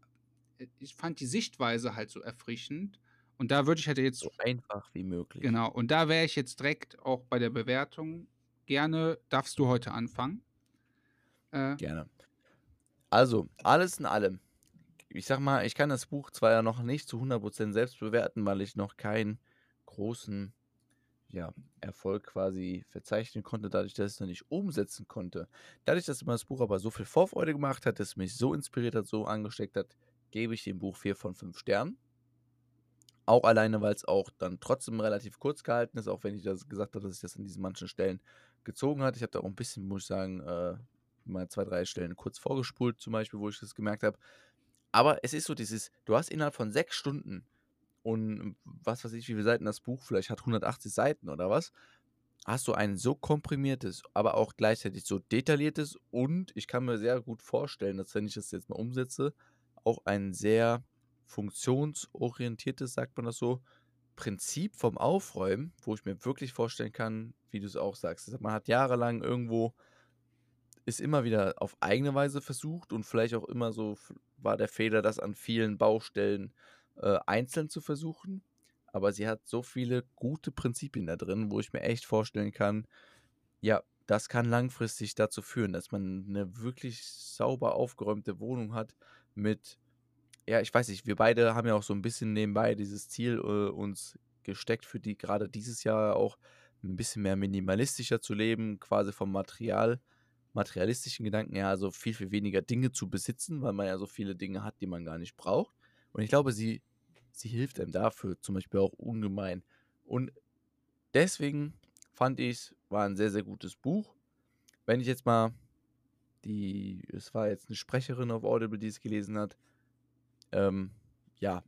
ich fand die Sichtweise halt so erfrischend. Und da würde ich halt jetzt, So einfach wie möglich. genau, und da wäre ich jetzt direkt auch bei der Bewertung. Gerne darfst du heute anfangen. Äh, Gerne. Also, alles in allem. Ich sag mal, ich kann das Buch zwar ja noch nicht zu 100% selbst bewerten, weil ich noch keinen großen ja, Erfolg quasi verzeichnen konnte, dadurch, dass ich es noch nicht umsetzen konnte. Dadurch, dass mir das Buch aber so viel Vorfreude gemacht hat, dass es mich so inspiriert hat, so angesteckt hat, gebe ich dem Buch 4 von 5 Sternen. Auch alleine, weil es auch dann trotzdem relativ kurz gehalten ist, auch wenn ich das gesagt habe, dass ich das an diesen manchen Stellen gezogen hat. Ich habe da auch ein bisschen, muss ich sagen, äh, mal zwei, drei Stellen kurz vorgespult, zum Beispiel, wo ich das gemerkt habe. Aber es ist so dieses, du hast innerhalb von sechs Stunden und was weiß ich, wie viele Seiten das Buch vielleicht hat, 180 Seiten oder was, hast du ein so komprimiertes, aber auch gleichzeitig so detailliertes und ich kann mir sehr gut vorstellen, dass wenn ich das jetzt mal umsetze, auch ein sehr funktionsorientiertes, sagt man das so, Prinzip vom Aufräumen, wo ich mir wirklich vorstellen kann, wie du es auch sagst. Man hat jahrelang irgendwo ist immer wieder auf eigene Weise versucht und vielleicht auch immer so war der Fehler, das an vielen Baustellen äh, einzeln zu versuchen. Aber sie hat so viele gute Prinzipien da drin, wo ich mir echt vorstellen kann, ja, das kann langfristig dazu führen, dass man eine wirklich sauber aufgeräumte Wohnung hat mit, ja, ich weiß nicht, wir beide haben ja auch so ein bisschen nebenbei dieses Ziel äh, uns gesteckt, für die gerade dieses Jahr auch ein bisschen mehr minimalistischer zu leben, quasi vom Material materialistischen Gedanken her, also viel, viel weniger Dinge zu besitzen, weil man ja so viele Dinge hat, die man gar nicht braucht. Und ich glaube, sie, sie hilft einem dafür zum Beispiel auch ungemein. Und deswegen fand ich es, war ein sehr, sehr gutes Buch. Wenn ich jetzt mal die, es war jetzt eine Sprecherin auf Audible, die es gelesen hat, Ähm, ja,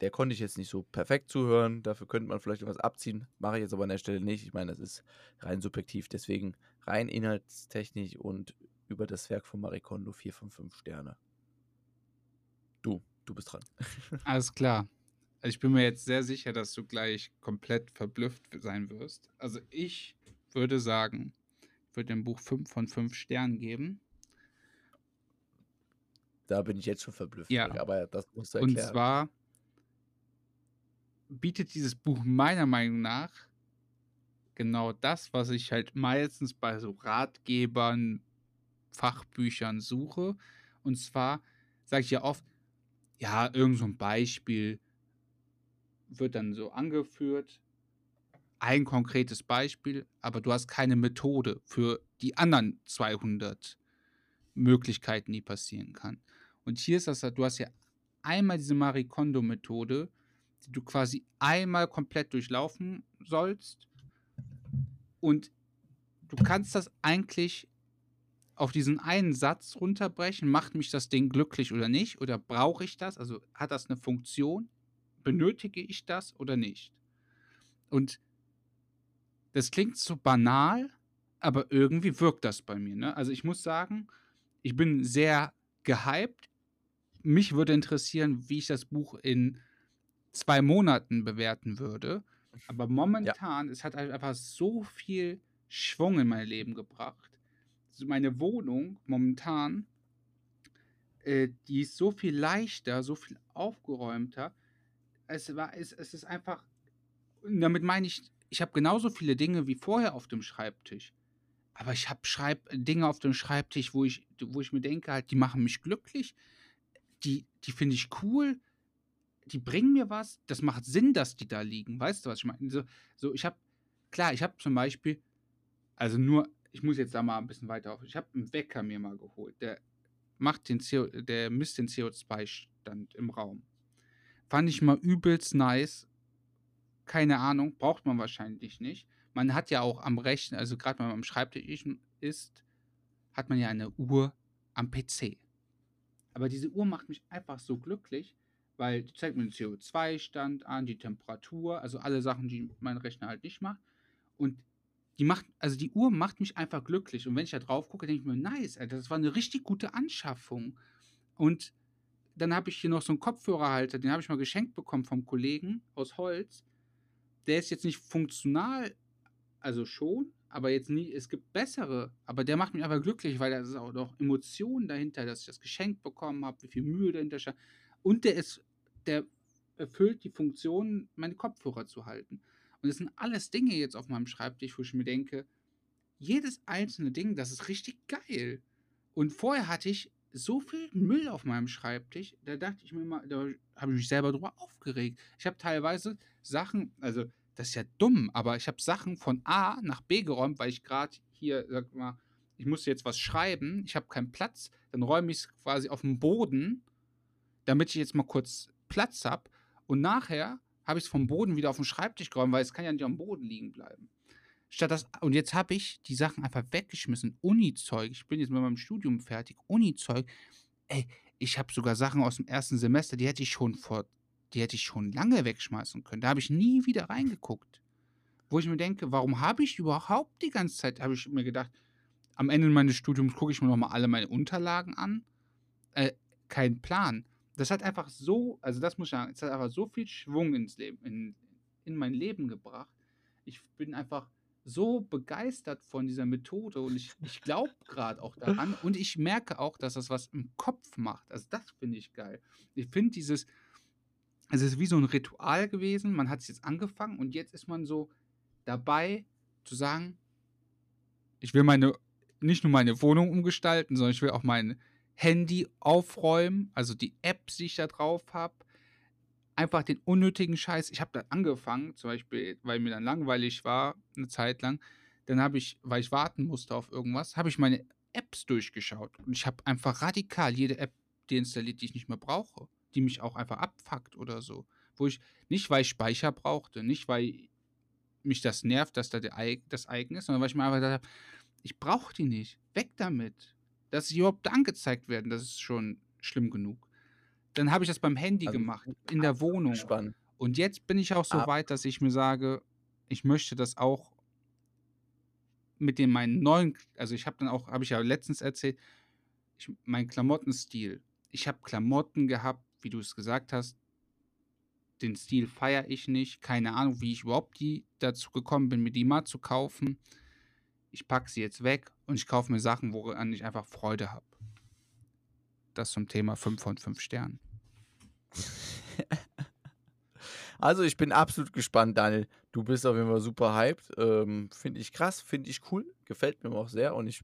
der konnte ich jetzt nicht so perfekt zuhören. Dafür könnte man vielleicht etwas abziehen. Mache ich jetzt aber an der Stelle nicht. Ich meine, das ist rein subjektiv. Deswegen rein inhaltstechnisch und über das Werk von Marie Kondo 4 von 5 Sterne. Du, du bist dran. Alles klar. Ich bin mir jetzt sehr sicher, dass du gleich komplett verblüfft sein wirst. Also ich würde sagen, würde dem Buch 5 von 5 Sternen geben. Da bin ich jetzt schon verblüfft. Ja. Aber das musst du erklären. Und zwar bietet dieses Buch meiner Meinung nach genau das, was ich halt meistens bei so Ratgebern, Fachbüchern suche. Und zwar sage ich ja oft, ja, irgend so ein Beispiel wird dann so angeführt, ein konkretes Beispiel, aber du hast keine Methode für die anderen 200 Möglichkeiten, die passieren kann. Und hier ist das, du hast ja einmal diese Marie Kondo-Methode, die du quasi einmal komplett durchlaufen sollst. Und du kannst das eigentlich auf diesen einen Satz runterbrechen. Macht mich das Ding glücklich oder nicht? Oder brauche ich das? Also hat das eine Funktion? Benötige ich das oder nicht? Und das klingt so banal, aber irgendwie wirkt das bei mir. Ne? Also ich muss sagen, ich bin sehr gehypt. Mich würde interessieren, wie ich das Buch in zwei Monaten bewerten würde. Aber momentan, ja. es hat halt einfach so viel Schwung in mein Leben gebracht. Also meine Wohnung momentan, äh, die ist so viel leichter, so viel aufgeräumter. Es, war, es, es ist einfach, damit meine ich, ich habe genauso viele Dinge wie vorher auf dem Schreibtisch. Aber ich habe Dinge auf dem Schreibtisch, wo ich, wo ich mir denke, halt, die machen mich glücklich. Die, die finde ich cool die bringen mir was, das macht Sinn, dass die da liegen. Weißt du, was ich meine? So, so ich habe, klar, ich habe zum Beispiel, also nur, ich muss jetzt da mal ein bisschen weiter auf, ich habe einen Wecker mir mal geholt, der macht den CO, der misst den CO2-Stand im Raum. Fand ich mal übelst nice. Keine Ahnung, braucht man wahrscheinlich nicht. Man hat ja auch am Rechnen, also gerade wenn man am Schreibtisch ist, hat man ja eine Uhr am PC. Aber diese Uhr macht mich einfach so glücklich, weil die zeigt mir den CO2-Stand an, die Temperatur, also alle Sachen, die mein Rechner halt nicht macht. Und die macht, also die Uhr macht mich einfach glücklich. Und wenn ich da drauf gucke, denke ich mir, nice, Alter, das war eine richtig gute Anschaffung. Und dann habe ich hier noch so einen Kopfhörerhalter, den habe ich mal geschenkt bekommen vom Kollegen aus Holz. Der ist jetzt nicht funktional, also schon, aber jetzt nie, es gibt bessere, aber der macht mich einfach glücklich, weil da ist auch noch Emotionen dahinter, dass ich das geschenkt bekommen habe, wie viel Mühe dahinter steht. Und der ist, der erfüllt die Funktion, meine Kopfhörer zu halten. Und das sind alles Dinge jetzt auf meinem Schreibtisch, wo ich mir denke, jedes einzelne Ding, das ist richtig geil. Und vorher hatte ich so viel Müll auf meinem Schreibtisch, da dachte ich mir mal, da habe ich mich selber drüber aufgeregt. Ich habe teilweise Sachen, also das ist ja dumm, aber ich habe Sachen von A nach B geräumt, weil ich gerade hier, sag mal, ich muss jetzt was schreiben, ich habe keinen Platz, dann räume ich es quasi auf den Boden damit ich jetzt mal kurz Platz habe. Und nachher habe ich es vom Boden wieder auf den Schreibtisch geräumt, weil es kann ja nicht am Boden liegen bleiben. Statt das, und jetzt habe ich die Sachen einfach weggeschmissen. Uni-Zeug. Ich bin jetzt mit meinem Studium fertig. Uni-Zeug. Ey, ich habe sogar Sachen aus dem ersten Semester, die hätte ich schon vor, die hätte ich schon lange wegschmeißen können. Da habe ich nie wieder reingeguckt. Wo ich mir denke, warum habe ich überhaupt die ganze Zeit, habe ich mir gedacht, am Ende meines Studiums gucke ich mir nochmal alle meine Unterlagen an. Äh, kein Plan das hat einfach so, also das muss ich sagen, es hat einfach so viel Schwung ins Leben, in, in mein Leben gebracht. Ich bin einfach so begeistert von dieser Methode und ich, ich glaube gerade auch daran und ich merke auch, dass das was im Kopf macht. Also das finde ich geil. Ich finde dieses, es ist wie so ein Ritual gewesen, man hat es jetzt angefangen und jetzt ist man so dabei zu sagen, ich will meine, nicht nur meine Wohnung umgestalten, sondern ich will auch meine, Handy aufräumen, also die Apps, die ich da drauf habe. Einfach den unnötigen Scheiß. Ich habe da angefangen, zum Beispiel, weil mir dann langweilig war, eine Zeit lang. Dann habe ich, weil ich warten musste auf irgendwas, habe ich meine Apps durchgeschaut. Und ich habe einfach radikal jede App deinstalliert, die ich nicht mehr brauche. Die mich auch einfach abfuckt oder so. Wo ich, nicht weil ich Speicher brauchte, nicht weil mich das nervt, dass da der, das eigen ist, sondern weil ich mir einfach gedacht habe, ich brauche die nicht. Weg damit dass sie überhaupt angezeigt werden, das ist schon schlimm genug. Dann habe ich das beim Handy Also, gemacht, in der Wohnung. gespannt. Und jetzt bin ich auch so Ab weit, dass ich mir sage, ich möchte das auch mit dem meinen neuen, also ich habe dann auch, habe ich ja letztens erzählt, ich, mein Klamottenstil. Ich habe Klamotten gehabt, wie du es gesagt hast. Den Stil feiere ich nicht. Keine Ahnung, wie ich überhaupt die dazu gekommen bin, mir die mal zu kaufen. Ich packe sie jetzt weg und ich kaufe mir Sachen, woran ich einfach Freude habe. Das zum Thema 5 von 5 Sternen. Also, ich bin absolut gespannt, Daniel. Du bist auf jeden Fall super hyped. Ähm, finde ich krass, finde ich cool. Gefällt mir auch sehr. Und ich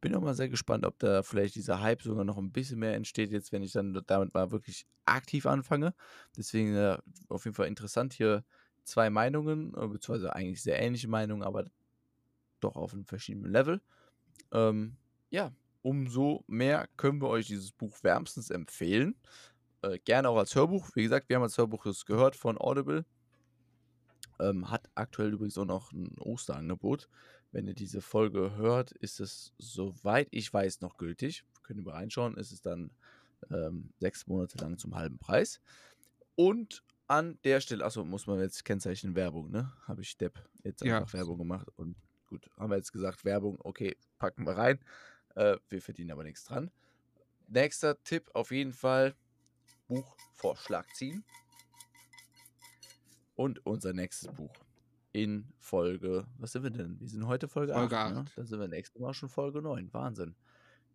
bin auch mal sehr gespannt, ob da vielleicht dieser Hype sogar noch ein bisschen mehr entsteht, jetzt, wenn ich dann damit mal wirklich aktiv anfange. Deswegen äh, auf jeden Fall interessant hier zwei Meinungen, äh, beziehungsweise eigentlich sehr ähnliche Meinungen, aber doch auf einem verschiedenen Level. Ähm, ja, umso mehr können wir euch dieses Buch wärmstens empfehlen. Äh, gerne auch als Hörbuch. Wie gesagt, wir haben als Hörbuch das gehört von Audible. Ähm, hat aktuell übrigens auch noch ein Osterangebot. Wenn ihr diese Folge hört, ist es, soweit ich weiß, noch gültig. Könnt ihr mal reinschauen. Ist es dann ähm, sechs Monate lang zum halben Preis. Und an der Stelle, achso, muss man jetzt kennzeichnen Werbung, ne? Habe ich Depp jetzt Ja. einfach Werbung gemacht. Und gut, haben wir jetzt gesagt, Werbung, okay, packen wir rein. Äh, wir verdienen aber nichts dran. Nächster Tipp auf jeden Fall: Buchvorschlag ziehen. Und unser nächstes Buch in Folge, was sind wir denn? Wir sind heute Folge, Folge 8. Ne? acht. Dann sind wir nächstes Mal schon Folge 9. Wahnsinn.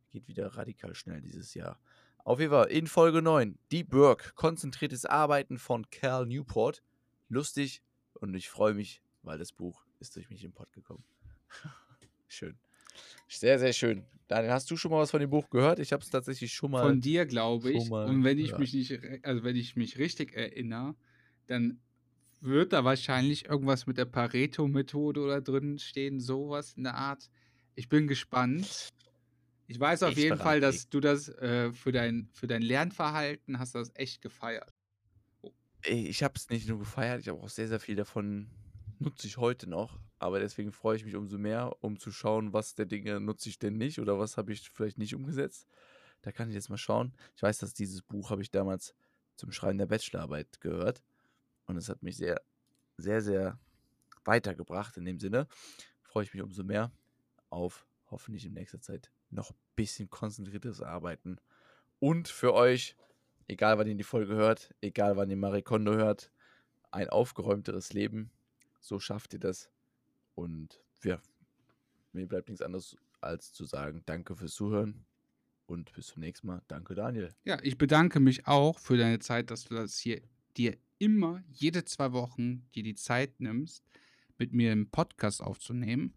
Geht wieder radikal schnell dieses Jahr. Auf jeden Fall in Folge 9, Die Burg, konzentriertes Arbeiten von Cal Newport. Lustig und ich freue mich, weil das Buch ist durch mich im Pod gekommen. schön. Sehr, sehr schön. Daniel, hast du schon mal was von dem Buch gehört? Ich habe es tatsächlich schon mal. Von dir, glaube ich. mal Und wenn ich mich nicht, also wenn ich mich richtig erinnere, dann wird da wahrscheinlich irgendwas mit der Pareto-Methode oder drin stehen, sowas in der Art. Ich bin gespannt. Ich weiß auf Ich jeden Fall, dass du das äh, für, dein, für dein Lernverhalten hast das echt gefeiert. Ey, Ich habe es nicht nur gefeiert, ich habe auch sehr, sehr viel davon nutze ich heute noch. Aber deswegen freue ich mich umso mehr, um zu schauen, was der Dinge nutze ich denn nicht oder was habe ich vielleicht nicht umgesetzt. Da kann ich jetzt mal schauen. Ich weiß, dass dieses Buch habe ich damals zum Schreiben der Bachelorarbeit gehört. Und es hat mich sehr, sehr, sehr weitergebracht in dem Sinne. Freue ich mich umso mehr auf hoffentlich in nächster Zeit noch ein bisschen konzentriertes Arbeiten. Und für euch, egal wann ihr die Folge hört, egal wann ihr Marie Kondo hört, ein aufgeräumteres Leben. So schafft ihr das. Und ja, mir bleibt nichts anderes als zu sagen, danke fürs Zuhören und bis zum nächsten Mal. Danke, Daniel. Ja, ich bedanke mich auch für deine Zeit, dass du das hier dir immer jede zwei Wochen dir die Zeit nimmst, mit mir einen Podcast aufzunehmen,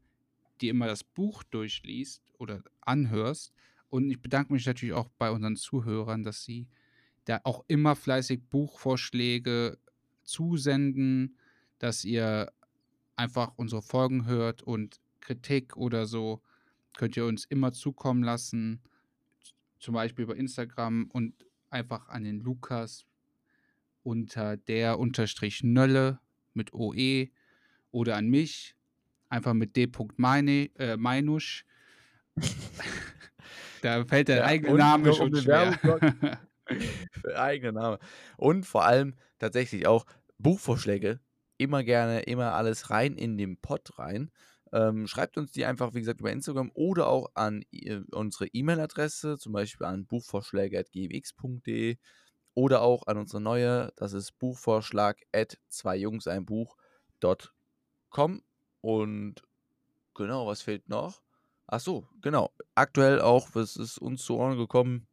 dir immer das Buch durchliest oder anhörst. Und ich bedanke mich natürlich auch bei unseren Zuhörern, dass sie da auch immer fleißig Buchvorschläge zusenden, dass ihr einfach unsere Folgen hört und Kritik oder so könnt ihr uns immer zukommen lassen zum Beispiel bei Instagram und einfach an den Lukas unter der unterstrich Nölle mit OE oder an mich einfach mit d. Meine, äh, Meinusch. da fällt der Ja, eigene Name schon schwer. Eigene Name. Und vor allem tatsächlich auch Buchvorschläge. Immer gerne, immer alles rein in den Pod rein. Ähm, schreibt uns die einfach, wie gesagt, über Instagram oder auch an i- unsere E-Mail-Adresse, zum Beispiel an buchvorschläge.gmx.de oder auch an unsere neue, das ist buchvorschlag at zwei Jungs ein Buch.com. Und genau, was fehlt noch? Ach so, genau. Aktuell auch, was ist uns zu Ohren gekommen,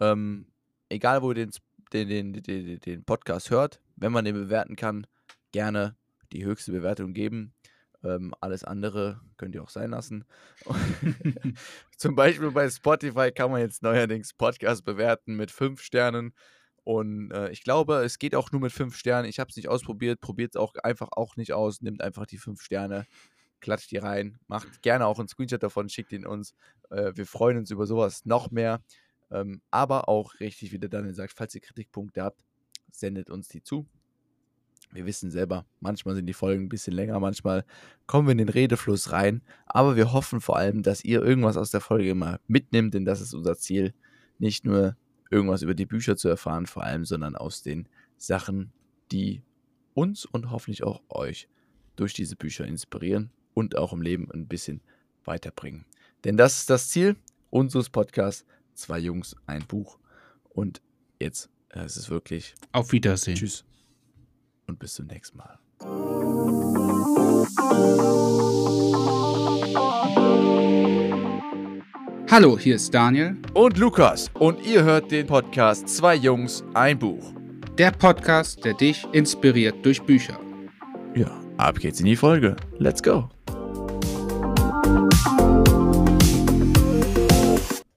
ähm, egal wo ihr den, den, den, den, den Podcast hört, wenn man den bewerten kann, gerne die höchste Bewertung geben. Ähm, alles andere könnt ihr auch sein lassen. Zum Beispiel bei Spotify kann man jetzt neuerdings Podcast bewerten mit fünf Sternen. Und äh, ich glaube, es geht auch nur mit fünf Sternen. Ich habe es nicht ausprobiert. Probiert es auch einfach auch nicht aus. Nimmt einfach die fünf Sterne, klatscht die rein. Macht gerne auch einen Screenshot davon, schickt ihn uns. Äh, wir freuen uns über sowas noch mehr. Ähm, aber auch richtig, wie der Daniel sagt, falls ihr Kritikpunkte habt, sendet uns die zu. Wir wissen selber, manchmal sind die Folgen ein bisschen länger, manchmal kommen wir in den Redefluss rein. Aber wir hoffen vor allem, dass ihr irgendwas aus der Folge immer mitnimmt, denn das ist unser Ziel. Nicht nur irgendwas über die Bücher zu erfahren, vor allem, sondern aus den Sachen, die uns und hoffentlich auch euch durch diese Bücher inspirieren und auch im Leben ein bisschen weiterbringen. Denn das ist das Ziel unseres Podcasts. Zwei Jungs, ein Buch. Und jetzt äh, ist es wirklich. Auf Wiedersehen. Tschüss. Und bis zum nächsten Mal. Hallo, hier ist Daniel. Und Lukas. Und ihr hört den Podcast Zwei Jungs, ein Buch. Der Podcast, der dich inspiriert durch Bücher. Ja, ab geht's in die Folge. Let's go.